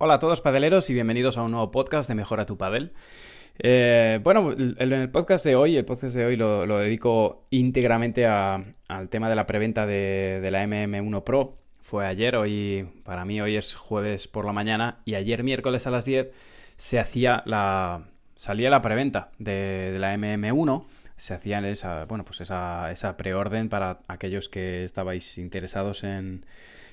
Hola a todos padeleros y bienvenidos a un nuevo podcast de Mejora tu Padel. Eh, bueno, en el podcast de hoy, el podcast de hoy lo, dedico íntegramente al tema de la preventa de, la MM1 Pro. Fue ayer, hoy para mí hoy es jueves por la mañana y ayer miércoles a las 10 se hacía la salía la preventa de, la MM1 se hacía esa, bueno, pues esa, esa preorden para aquellos que estabais interesados en,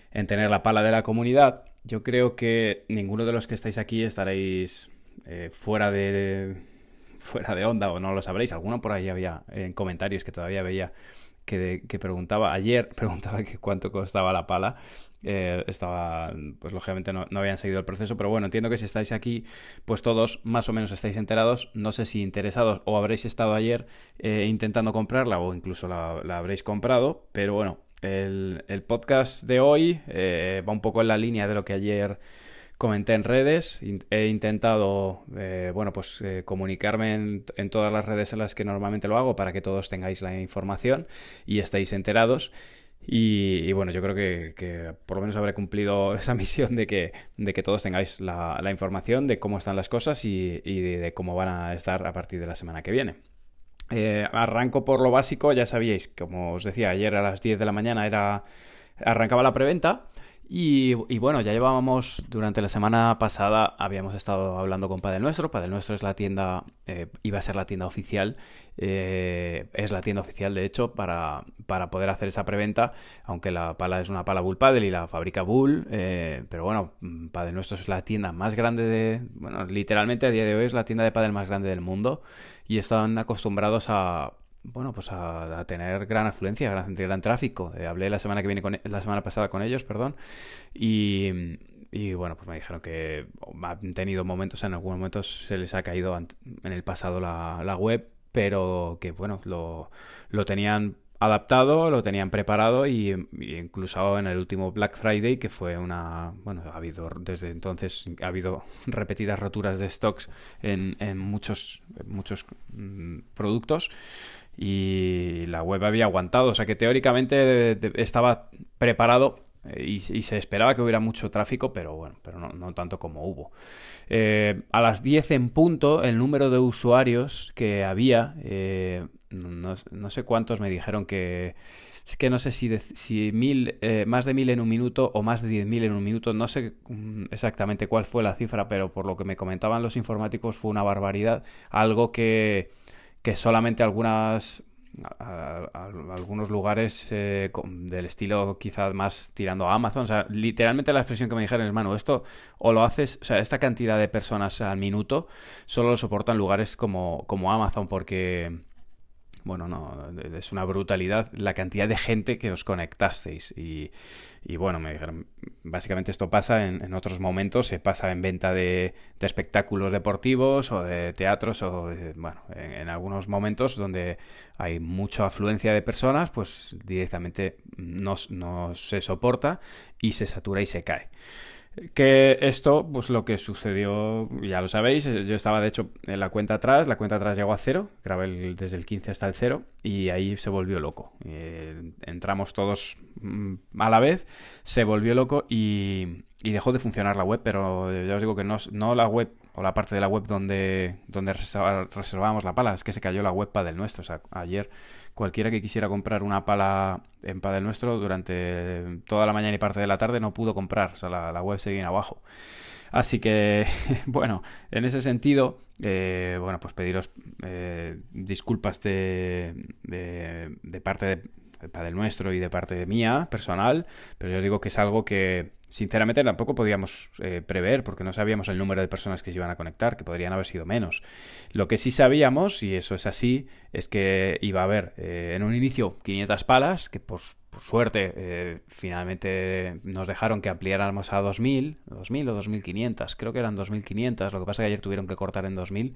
en tener la pala de la comunidad. Yo creo que ninguno de los que estáis aquí estaréis eh, fuera de, fuera de onda o no lo sabréis. Alguno por ahí había en comentarios que todavía veía que, preguntaba, ayer preguntaba que cuánto costaba la pala. Eh, estaba, pues lógicamente no, habían seguido el proceso, pero bueno, entiendo que si estáis aquí, pues todos más o menos estáis enterados. No sé si interesados o habréis estado ayer eh, intentando comprarla o incluso la habréis comprado, pero bueno, el, podcast de hoy eh, va un poco en la línea de lo que ayer comenté en redes. He intentado, eh, bueno, pues eh, comunicarme en, todas las redes en las que normalmente lo hago para que todos tengáis la información y estéis enterados. Y, bueno, yo creo que, por lo menos habré cumplido esa misión de que, de que todos tengáis la, información de cómo están las cosas y, de cómo van a estar a partir de la semana que viene. Eh, arranco por lo básico, ya sabíais, como os decía, ayer a las 10 de la mañana era arrancaba la preventa y, bueno, ya llevábamos, durante la semana pasada habíamos estado hablando con Padel Nuestro. Padel Nuestro es la tienda, eh, iba a ser la tienda oficial, eh, es la tienda oficial de hecho para, para, poder hacer esa preventa, aunque la pala es una pala Bull Padel y la fabrica Bull, eh, pero bueno, Padel Nuestro es la tienda más grande de, bueno, literalmente a día de hoy es la tienda de Padel más grande del mundo y están acostumbrados a bueno, pues a, tener gran afluencia, gran, gran tráfico. Eh, hablé la semana que viene con, la semana pasada con ellos, perdón, y, y bueno, pues me dijeron que han tenido momentos, en algunos momentos se les ha caído en el pasado la, la web, pero que bueno, lo, lo tenían adaptado, lo tenían preparado y, incluso en el último Black Friday, que fue una... Bueno, ha habido desde entonces, ha habido repetidas roturas de stocks en, en muchos, muchos mm, productos y la web había aguantado, o sea que teóricamente estaba preparado eh, y, se esperaba que hubiera mucho tráfico, pero bueno, pero no, tanto como hubo. Eh, a las 10 en punto, el número de usuarios que había, eh, no, sé cuántos me dijeron que... Es que no sé si, si mil, más de mil en un minuto o más de diez mil en un minuto, no sé mm, exactamente cuál fue la cifra, pero por lo que me comentaban los informáticos fue una barbaridad, algo que que solamente algunas algunos lugares eh, del estilo quizás más tirando a Amazon. O sea, literalmente la expresión que me dijeron es, mano, esto o lo haces, o sea, esta cantidad de personas al minuto solo lo soportan lugares como, como Amazon porque bueno, no, es una brutalidad la cantidad de gente que os conectasteis. Y, bueno, me dijeron, básicamente esto pasa en, otros momentos, se pasa en venta de, espectáculos deportivos o de teatros o, bueno, en, algunos momentos donde hay mucha afluencia de personas, pues directamente no, no se soporta y se satura y se cae. Que esto, pues lo que sucedió, ya lo sabéis, yo estaba de hecho en la cuenta atrás, la cuenta atrás llegó a cero, grabé desde el 15 hasta el cero y ahí se volvió loco. Eh, entramos todos mm, a la vez, se volvió loco y, y, dejó de funcionar la web, pero ya os digo que no, no la web o la parte de la web donde, donde reservábamos la pala, es que se cayó la web del nuestro. O sea, ayer cualquiera que quisiera comprar una pala en Padel Nuestro durante toda la mañana y parte de la tarde no pudo comprar, o sea, la, web seguía abajo. Así que, bueno, en ese sentido, eh, bueno, pues pediros eh, disculpas de, de, parte de, Padel Nuestro y de parte de mía, personal, pero yo digo que es algo que, sinceramente tampoco podíamos eh, prever porque no sabíamos el número de personas que se iban a conectar, que podrían haber sido menos. Lo que sí sabíamos, y eso es así, es que iba a haber eh, en un inicio 500 palas, que por, suerte eh, finalmente nos dejaron que ampliáramos a 2000, 2000 o 2500, creo que eran 2500, lo que pasa es que ayer tuvieron que cortar en 2000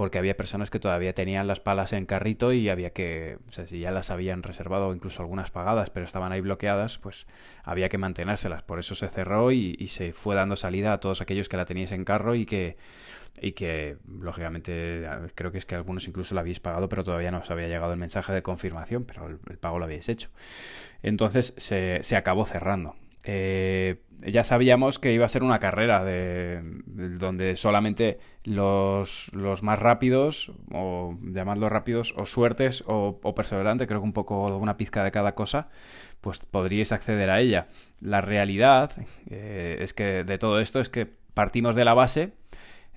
porque había personas que todavía tenían las palas en carrito y había que, o sea, si ya las habían reservado, incluso algunas pagadas, pero estaban ahí bloqueadas, pues había que mantenérselas. Por eso se cerró y, se fue dando salida a todos aquellos que la teníais en carro y que, y que lógicamente creo que es que algunos incluso la habéis pagado, pero todavía no os había llegado el mensaje de confirmación, pero el, pago lo habéis hecho. Entonces se, se acabó cerrando. Eh, ya sabíamos que iba a ser una carrera de, donde solamente los, los, más rápidos, o llamadlos rápidos, o suertes o, o perseverantes, creo que un poco una pizca de cada cosa, pues podríais acceder a ella. La realidad eh, es que de todo esto es que partimos de la base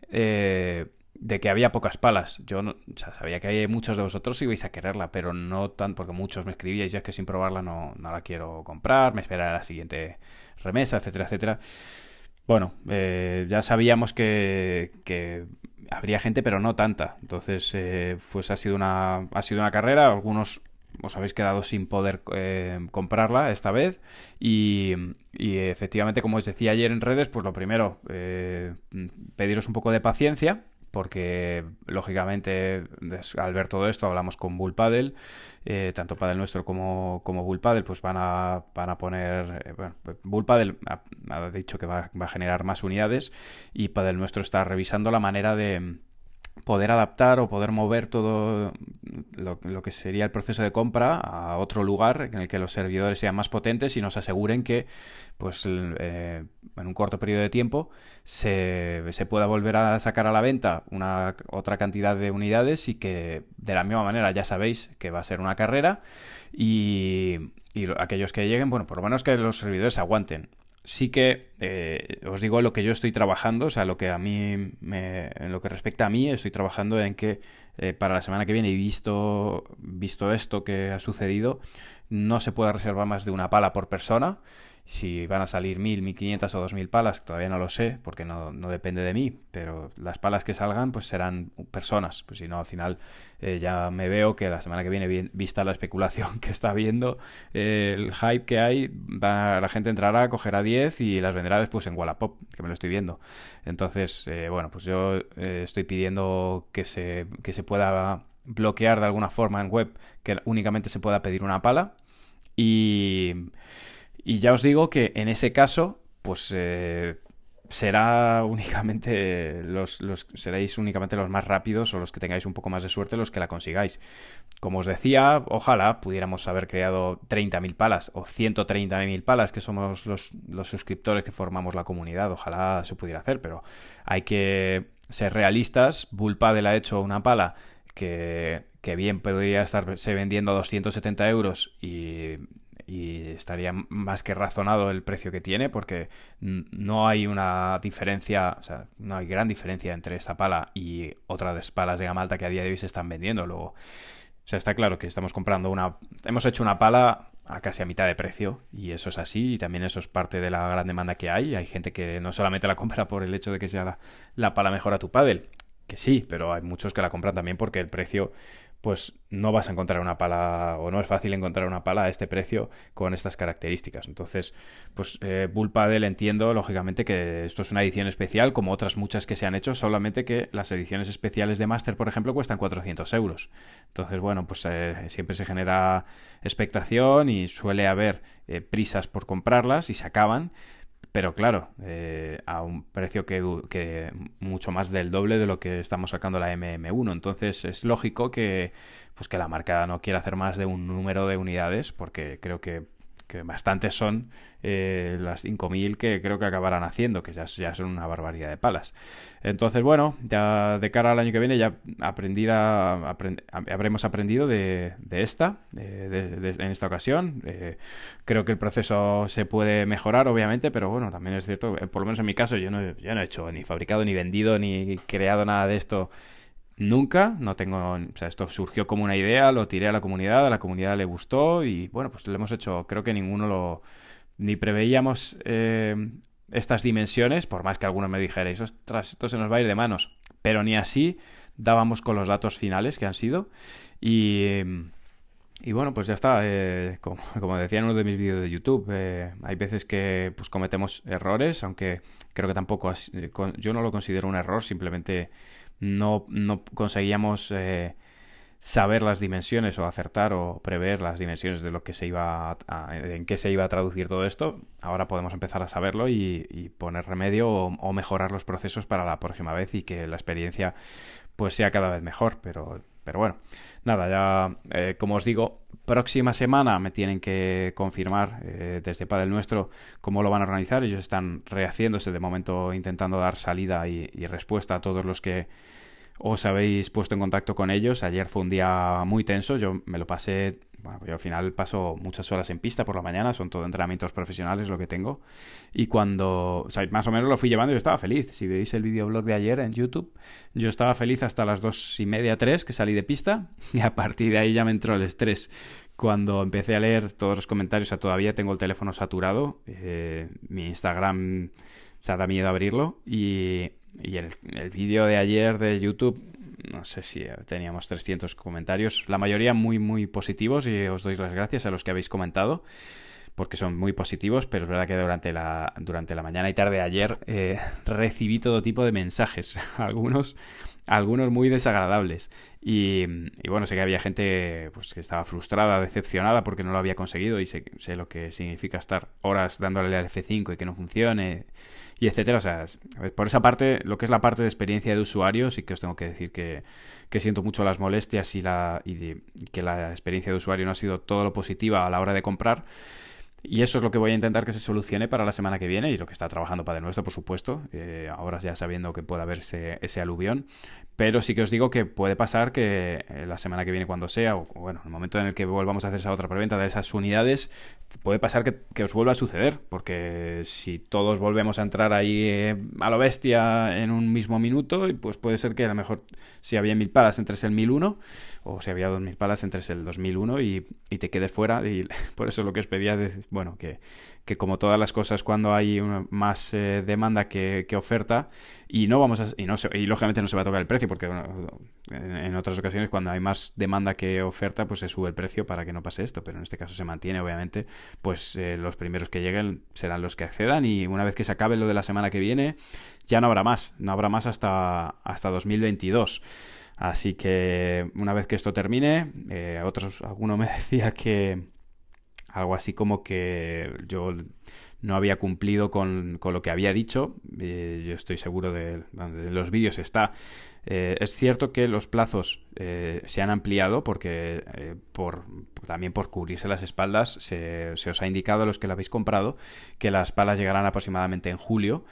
eh, de que había pocas palas. Yo no, sabía que muchos de vosotros ibais a quererla, pero no tan porque muchos me escribíais, ya es que sin probarla no, no la quiero comprar, me espera la siguiente remesa, etcétera, etcétera. Bueno, eh, ya sabíamos que, que, habría gente, pero no tanta. Entonces, eh, pues ha sido una, ha sido una carrera. Algunos os habéis quedado sin poder eh, comprarla esta vez. Y, y, efectivamente, como os decía ayer en redes, pues lo primero, pediros un poco de paciencia porque lógicamente al ver todo esto hablamos con Bull Paddle, eh, tanto Paddle nuestro como, como Bull Paddle, pues van a, van a poner, eh, bueno, Bull Paddle ha, dicho que va, va, a generar más unidades y Paddle nuestro está revisando la manera de poder adaptar o poder mover todo lo, que sería el proceso de compra a otro lugar en el que los servidores sean más potentes y nos aseguren que pues eh, en un corto periodo de tiempo se, se, pueda volver a sacar a la venta una otra cantidad de unidades y que de la misma manera ya sabéis que va a ser una carrera y, y aquellos que lleguen, bueno, por lo menos que los servidores aguanten sí que eh, os digo lo que yo estoy trabajando, o sea, lo que a mí, me, en lo que respecta a mí, estoy trabajando en que eh, para la semana que viene, y visto, visto esto que ha sucedido, no se puede reservar más de una pala por persona si van a salir 1000, 1500 o 2000 palas, todavía no lo sé, porque no, no, depende de mí, pero las palas que salgan pues serán personas, pues si no al final eh, ya me veo que la semana que viene, vista la especulación que está habiendo, eh, el hype que hay, va, la gente entrará, cogerá 10 y las venderá después en Wallapop, que me lo estoy viendo. Entonces, eh, bueno, pues yo estoy pidiendo que se, que se pueda bloquear de alguna forma en web que únicamente se pueda pedir una pala y y ya os digo que en ese caso, pues eh, será únicamente los, seréis únicamente los más rápidos o los que tengáis un poco más de suerte los que la consigáis. Como os decía, ojalá pudiéramos haber creado 30.000 palas o 130.000 palas, que somos los, los suscriptores que formamos la comunidad. Ojalá se pudiera hacer, pero hay que ser realistas. Bullpadel ha hecho una pala que, que bien podría estarse vendiendo a 270 euros y y estaría más que razonado el precio que tiene porque no hay una diferencia, o sea, no hay gran diferencia entre esta pala y otras palas de gama alta que a día de hoy se están vendiendo. Luego, o sea, está claro que estamos comprando una, hemos hecho una pala a casi a mitad de precio y eso es así y también eso es parte de la gran demanda que hay. Hay gente que no solamente la compra por el hecho de que sea la, la pala mejor a tu paddle, que sí, pero hay muchos que la compran también porque el precio pues no vas a encontrar una pala o no es fácil encontrar una pala a este precio con estas características. Entonces, pues eh, Bull entiendo lógicamente que esto es una edición especial como otras muchas que se han hecho, solamente que las ediciones especiales de Master, por ejemplo, cuestan 400 euros. Entonces, bueno, pues eh, siempre se genera expectación y suele haber eh, prisas por comprarlas y se acaban. Pero claro, eh, a un precio que, que, mucho más del doble de lo que estamos sacando la MM1. Entonces es lógico que, pues que la marca no quiera hacer más de un número de unidades, porque creo que que bastantes son eh, las 5.000 que creo que acabarán haciendo, que ya, son una barbaridad de palas. Entonces, bueno, ya de cara al año que viene ya aprendida, habremos aprendido de, esta, en esta ocasión. Eh, creo que el proceso se puede mejorar, obviamente, pero bueno, también es cierto, eh, por lo menos en mi caso, yo no, yo no he hecho ni fabricado, ni vendido, ni creado nada de esto Nunca, no tengo, o sea, esto surgió como una idea, lo tiré a la comunidad, a la comunidad le gustó y bueno, pues lo hemos hecho, creo que ninguno lo, ni preveíamos eh, estas dimensiones, por más que algunos me dijerais, ostras, esto se nos va a ir de manos, pero ni así dábamos con los datos finales que han sido y, y bueno, pues ya está, eh, como, decía en uno de mis vídeos de YouTube, eh, hay veces que pues cometemos errores, aunque creo que tampoco, yo no lo considero un error, simplemente no, no conseguíamos eh, saber las dimensiones o acertar o prever las dimensiones de lo que se iba en qué se iba a traducir todo esto. Ahora podemos empezar a saberlo y, poner remedio o, mejorar los procesos para la próxima vez y que la experiencia pues sea cada vez mejor. Pero Pero bueno, nada, ya eh, como os digo, próxima semana me tienen que confirmar eh, desde Padel Nuestro cómo lo van a organizar. Ellos están rehaciéndose de momento intentando dar salida y respuesta a todos los que os habéis puesto en contacto con ellos. Ayer fue un día muy tenso, yo me lo pasé, bueno, yo al final paso muchas horas en pista por la mañana, son todo entrenamientos profesionales lo que tengo. Y cuando, o sea, más o menos lo fui llevando, yo estaba feliz. Si veis el videoblog de ayer en YouTube, yo estaba feliz hasta las dos y media, tres, que salí de pista, y a partir de ahí ya me entró el estrés. Cuando empecé a leer todos los comentarios, o sea, todavía tengo el teléfono saturado, eh, mi Instagram, o sea, da miedo abrirlo, y y el, el vídeo de ayer de YouTube, no sé si teníamos 300 comentarios, la mayoría muy, muy positivos y os doy las gracias a los que habéis comentado porque son muy positivos, pero es verdad que durante la, durante la mañana y tarde de ayer eh, recibí todo tipo de mensajes, algunos, algunos muy desagradables. Y, bueno, sé que había gente pues, que estaba frustrada, decepcionada porque no lo había conseguido y sé, sé lo que significa estar horas dándole al F5 y que no funcione y etcétera. O sea, por esa parte, lo que es la parte de experiencia de usuario, sí que os tengo que decir que, que siento mucho las molestias y, la, y que la experiencia de usuario no ha sido todo lo positiva a la hora de comprar. Y eso es lo que voy a intentar que se solucione para la semana que viene y lo que está trabajando para de nuestro, por supuesto, eh, ahora ya sabiendo que puede haberse ese aluvión. Pero sí que os digo que puede pasar que eh, la semana que viene, cuando sea, o bueno, en el momento en el que volvamos a hacer esa otra preventa de esas unidades, puede pasar que, os vuelva a suceder, porque si todos volvemos a entrar ahí eh, a lo bestia en un mismo minuto, pues puede ser que a lo mejor si había mil palas entres el 1001, o si había dos mil palas entres el 2001 y, y te quedes fuera. Y por eso lo que os pedía, de, bueno, que, que como todas las cosas, cuando hay más eh, demanda que, oferta, y no vamos a, y, no y lógicamente no se va a tocar el precio, porque en, otras ocasiones cuando hay más demanda que oferta, pues se sube el precio para que no pase esto, pero en este caso se mantiene, obviamente, pues eh, los primeros que lleguen serán los que accedan y una vez que se acabe lo de la semana que viene, ya no habrá más, no habrá más hasta, hasta 2022. Así que una vez que esto termine, eh, otros, alguno me decía que algo así como que yo no había cumplido con, con lo que había dicho. Yo estoy seguro de, de los vídeos está. Eh, es cierto que los plazos eh, se han ampliado porque por, también por cubrirse las espaldas se, os ha indicado a los que lo habéis comprado que las palas llegarán aproximadamente en julio.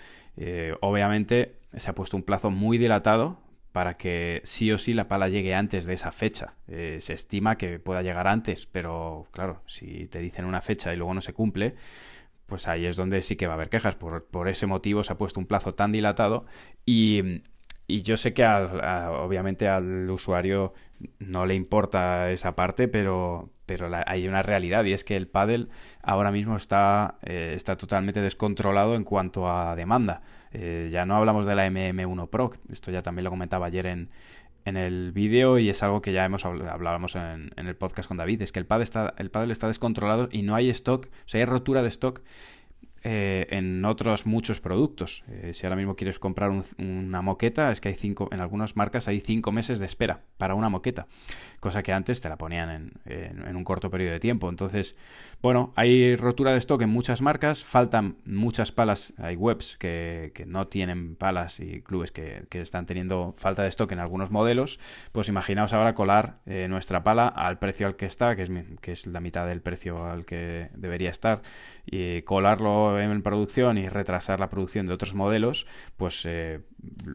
Obviamente se ha puesto un plazo muy dilatado para que sí o sí la pala llegue antes de esa fecha. Eh, se estima que pueda llegar antes, pero claro, si te dicen una fecha y luego no se cumple, pues ahí es donde sí que va a haber quejas. Por, por ese motivo se ha puesto un plazo tan dilatado y, y yo sé que al, obviamente al usuario no le importa esa parte, pero, pero la, hay una realidad y es que el paddle ahora mismo está, eh, está totalmente descontrolado en cuanto a demanda. Eh, ya no hablamos de la MM1 Pro, esto ya también lo comentaba ayer en, en el vídeo y es algo que ya hemos hablábamos en, en, el podcast con David, es que el paddle está, el paddle está descontrolado y no hay stock, o sea, hay rotura de stock eh, en otros muchos productos. Eh, si ahora mismo quieres comprar un, una moqueta, es que hay cinco, en algunas marcas hay cinco meses de espera para una moqueta, cosa que antes te la ponían en, en, en, un corto periodo de tiempo. Entonces, bueno, hay rotura de stock en muchas marcas, faltan muchas palas, hay webs que, que no tienen palas y clubes que, que, están teniendo falta de stock en algunos modelos. Pues imaginaos ahora colar eh, nuestra pala al precio al que está, que es, que es la mitad del precio al que debería estar, y colarlo en producción y retrasar la producción de otros modelos, pues eh,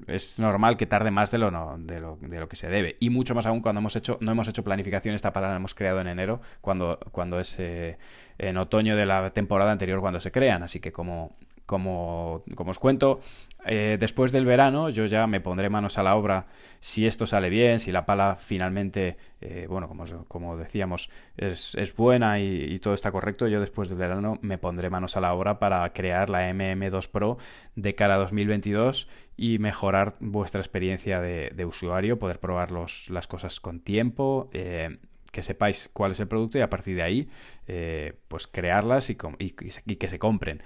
es normal que tarde más de lo, no, de, lo, de lo que se debe. Y mucho más aún cuando hemos hecho, no hemos hecho planificación, esta palabra la hemos creado en enero, cuando, cuando es eh, en otoño de la temporada anterior cuando se crean. Así que como como, como os cuento, eh, después del verano yo ya me pondré manos a la obra si esto sale bien, si la pala finalmente, eh, bueno, como, como decíamos, es, es buena y, todo está correcto, yo después del verano me pondré manos a la obra para crear la MM2 Pro de cara a 2022 y mejorar vuestra experiencia de, de usuario, poder probar las cosas con tiempo. Eh, que sepáis cuál es el producto y a partir de ahí eh, pues crearlas y, y, y, que se compren.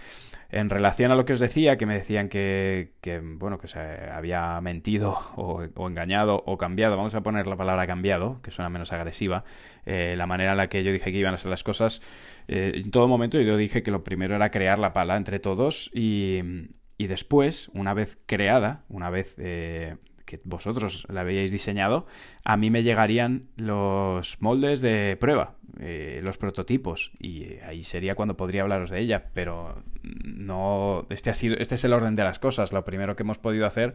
En relación a lo que os decía, que me decían que, que bueno, que se había mentido o, engañado o cambiado, vamos a poner la palabra cambiado, que suena menos agresiva, eh, la manera en la que yo dije que iban a ser las cosas, eh, en todo momento yo dije que lo primero era crear la pala entre todos y, y después, una vez creada, una vez vosotros la habíais diseñado, a mí me llegarían los moldes de prueba, eh, los prototipos, y ahí sería cuando podría hablaros de ella, pero no, este ha sido, este es el orden de las cosas. Lo primero que hemos podido hacer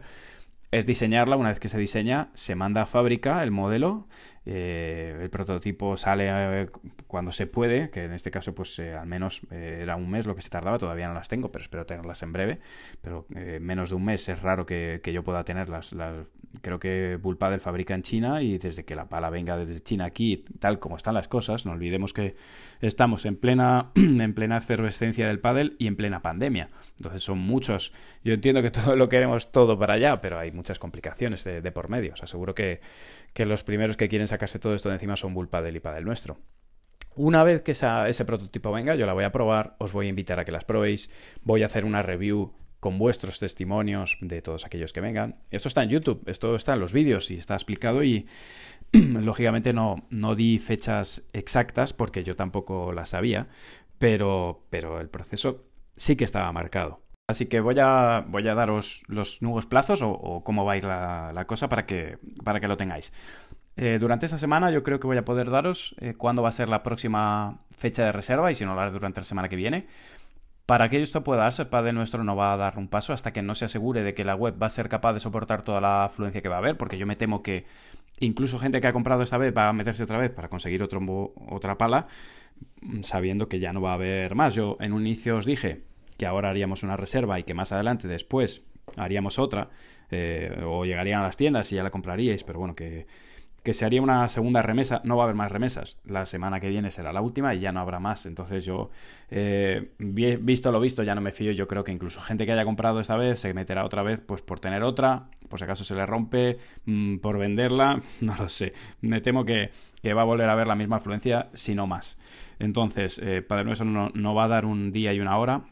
es diseñarla. Una vez que se diseña, se manda a fábrica el modelo. Eh, el prototipo sale eh, cuando se puede, que en este caso, pues eh, al menos era un mes lo que se tardaba. Todavía no las tengo, pero espero tenerlas en breve. Pero menos de un mes es raro que, yo pueda tenerlas. Las, creo que Bullpadel fabrica en China y desde que la pala venga desde China aquí, tal como están las cosas, no olvidemos que estamos en plena, en plena efervescencia del pádel y en plena pandemia. Entonces son muchos. Yo entiendo que todo lo queremos todo para allá, pero hay muchas complicaciones de, por medio. Os aseguro que, que, los primeros que quieren sacarse todo esto de encima son Bullpadel y Padel nuestro. Una vez que ese prototipo venga, yo la voy a probar, os voy a invitar a que las probéis, voy a hacer una review con vuestros testimonios de todos aquellos que vengan. Esto está en YouTube, esto está en los vídeos y está explicado y lógicamente no, no di fechas exactas porque yo tampoco las sabía, pero, pero el proceso sí que estaba marcado. Así que voy a, voy a daros los nuevos plazos o, cómo va a ir la, cosa para que, para que lo tengáis. Eh, durante esta semana yo creo que voy a poder daros eh, cuándo va a ser la próxima fecha de reserva y si no lo haré durante la semana que viene. Para que esto pueda darse, Padre nuestro no va a dar un paso hasta que no se asegure de que la web va a ser capaz de soportar toda la afluencia que va a haber, porque yo me temo que incluso gente que ha comprado esta vez va a meterse otra vez para conseguir otro, otra pala, mm, sabiendo que ya no va a haber más. Yo en un inicio os dije que ahora haríamos una reserva y que más adelante después haríamos otra, eh, o llegarían a las tiendas y ya la compraríais, pero bueno, que que se haría una segunda remesa, no va a haber más remesas. La semana que viene será la última y ya no habrá más. Entonces yo, eh, visto lo visto, ya no me fío. Yo creo que incluso gente que haya comprado esta vez se meterá otra vez pues por tener otra, por si acaso se le rompe, mm, por venderla, no lo sé. Me temo que, va a volver a haber la misma afluencia, si no más. Entonces, eh, Padre Nuestro no, no va a dar un día y una hora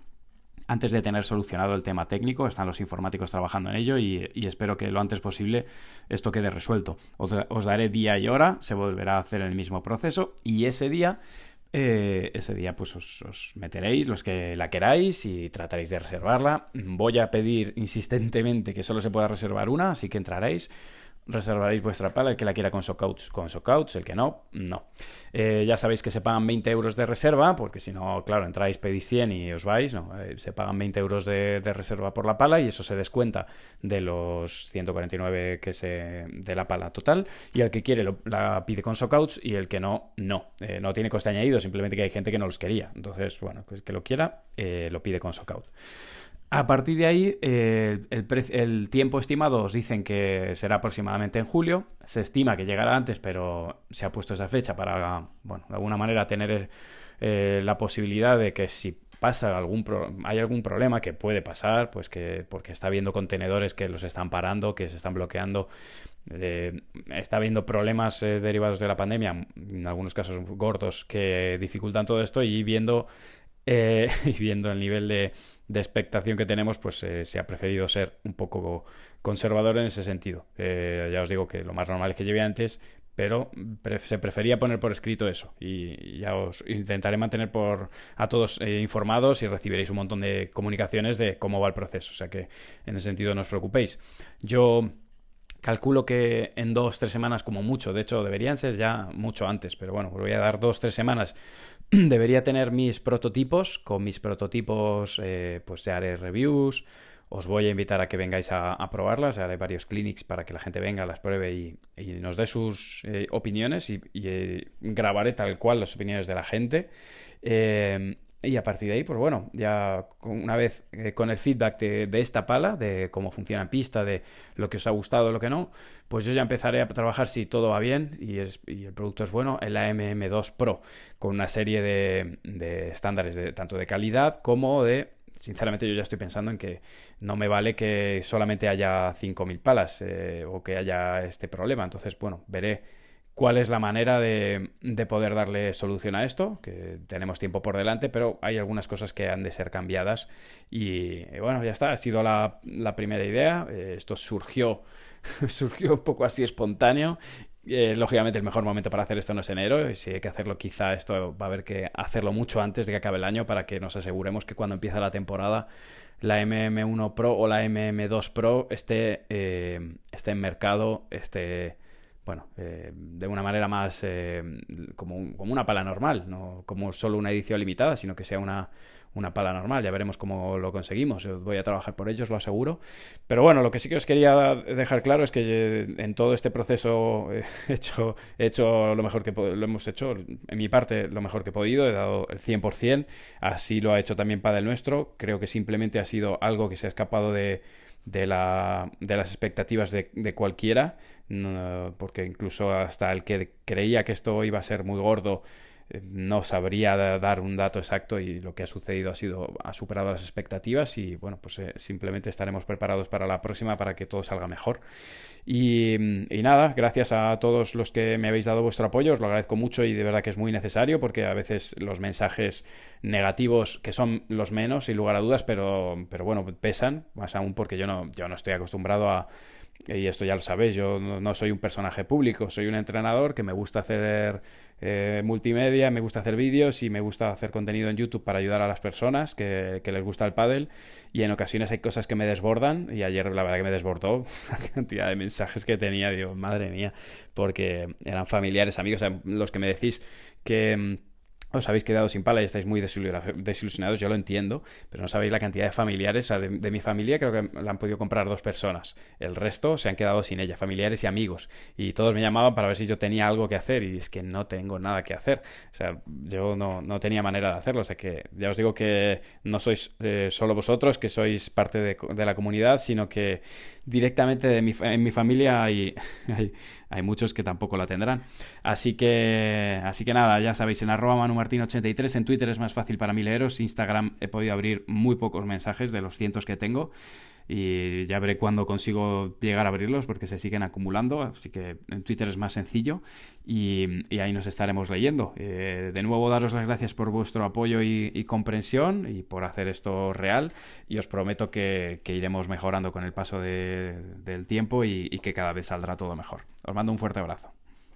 antes de tener solucionado el tema técnico. Están los informáticos trabajando en ello y, espero que lo antes posible esto quede resuelto. Os, daré día y hora, se volverá a hacer el mismo proceso y ese día... Eh, ese día pues os, os, meteréis los que la queráis y trataréis de reservarla. Voy a pedir insistentemente que solo se pueda reservar una, así que entraréis reservaréis vuestra pala, el que la quiera con Sockouts, con Sockouts, el que no, no. Eh, ya sabéis que se pagan 20 euros de reserva, porque si no, claro, entráis, pedís 100 y os vais, no, eh, se pagan 20 euros de, reserva por la pala y eso se descuenta de los 149 que se, de la pala total y el que quiere la pide con Sockouts y el que no, no. Eh, no tiene coste añadido, simplemente que hay gente que no los quería. Entonces, bueno, pues que lo quiera, lo pide con Sockouts. A partir de ahí, eh, el, tiempo estimado os dicen que será aproximadamente en julio. Se estima que llegará antes, pero se ha puesto esa fecha para, bueno, de alguna manera tener eh, la posibilidad de que si pasa algún hay algún problema que puede pasar, pues que porque está habiendo contenedores que los están parando, que se están bloqueando, eh, está habiendo problemas derivados de la pandemia, en algunos casos gordos que dificultan todo esto y viendo y viendo el nivel de de expectación que tenemos, pues eh, se ha preferido ser un poco conservador en ese sentido. Eh, ya os digo que lo más normal es que lleve antes, pero se prefería poner por escrito eso y ya os intentaré mantener por a todos eh, informados y recibiréis un montón de comunicaciones de cómo va el proceso, o sea que en ese sentido no os preocupéis. Yo calculo que en dos, tres semanas como mucho, de hecho deberían ser ya mucho antes, pero bueno, voy a dar dos, tres semanas debería tener mis prototipos. Con mis prototipos, eh, pues ya haré reviews. Os voy a invitar a que vengáis a, probarlas. Haré varios clinics para que la gente venga, las pruebe y, nos dé sus eh, opiniones. Y, eh, grabaré tal cual las opiniones de la gente. Y a partir de ahí, pues bueno, ya una vez eh, con el feedback de, esta pala, de cómo funciona en pista, de lo que os ha gustado, lo que no, pues yo ya empezaré a trabajar si todo va bien y, el producto es bueno, el AMM2 Pro, con una serie de, estándares de, tanto de calidad como de sinceramente yo ya estoy pensando en que no me vale que solamente haya 5.000 palas eh, o que haya este problema. Entonces, bueno, veré cuál es la manera de, poder darle solución a esto, que tenemos tiempo por delante, pero hay algunas cosas que han de ser cambiadas. Y bueno, ya está, ha sido la, primera idea. Eh, esto surgió, surgió un poco así espontáneo Eh, lógicamente el mejor momento para hacer esto no es enero, y si hay que hacerlo quizá esto va a haber que hacerlo mucho antes de que acabe el año para que nos aseguremos que cuando empieza la temporada la MM1 Pro o la MM2 Pro esté, eh, esté en mercado, esté bueno, eh, de una manera más eh, como, como, una pala normal, no como solo una edición limitada, sino que sea una, una pala normal. Ya veremos cómo lo conseguimos. voy a trabajar por ellos, lo aseguro. Pero bueno, lo que sí que os quería dejar claro es que en todo este proceso he hecho, he hecho lo mejor que lo hemos hecho, en mi parte, lo mejor que he podido. He dado el 100%. Así lo ha hecho también Padel Nuestro. Creo que simplemente ha sido algo que se ha escapado de de, la, de las expectativas de, de cualquiera, porque incluso hasta el que creía que esto iba a ser muy gordo no sabría dar un dato exacto y lo que ha sucedido ha sido ha superado las expectativas y bueno pues eh, simplemente estaremos preparados para la próxima para que todo salga mejor. Y, nada gracias a todos los que me habéis dado vuestro apoyo os lo agradezco mucho y de verdad que es muy necesario porque a veces los mensajes negativos que son los menos sin lugar a dudas pero pero bueno pesan más aún porque yo no yo no estoy acostumbrado a y esto ya lo sabéis, yo no, soy un personaje público, soy un entrenador que me gusta hacer eh, multimedia, me gusta hacer vídeos y me gusta hacer contenido en YouTube para ayudar a las personas que, les gusta el pádel. Y en ocasiones hay cosas que me desbordan y ayer la verdad que me desbordó la cantidad de mensajes que tenía, digo, madre mía, porque eran familiares, amigos, los que me decís que os habéis quedado sin pala y estáis muy desilusionados, yo lo entiendo, pero no sabéis la cantidad de familiares, de, mi familia creo que la han podido comprar dos personas, el resto se han quedado sin ella, familiares y amigos, y todos me llamaban para ver si yo tenía algo que hacer y es que no tengo nada que hacer, o sea, yo no, no tenía manera de hacerlo, o sea que ya os digo que no sois eh, solo vosotros, que sois parte de, de la comunidad, sino que directamente de mi, en mi familia hay, hay, muchos que tampoco la tendrán. Así que, así que nada, ya sabéis, en arroba manumartin83, en Twitter es más fácil para mí leeros, Instagram he podido abrir muy pocos mensajes de los cientos que tengo y ya veré cuándo consigo llegar a abrirlos porque se siguen acumulando, así que en Twitter es más sencillo y, ahí nos estaremos leyendo. Eh, de nuevo daros las gracias por vuestro apoyo y, comprensión y por hacer esto real y os prometo que, iremos mejorando con el paso del tiempo y que cada vez saldrá todo mejor. Os mando un fuerte abrazo.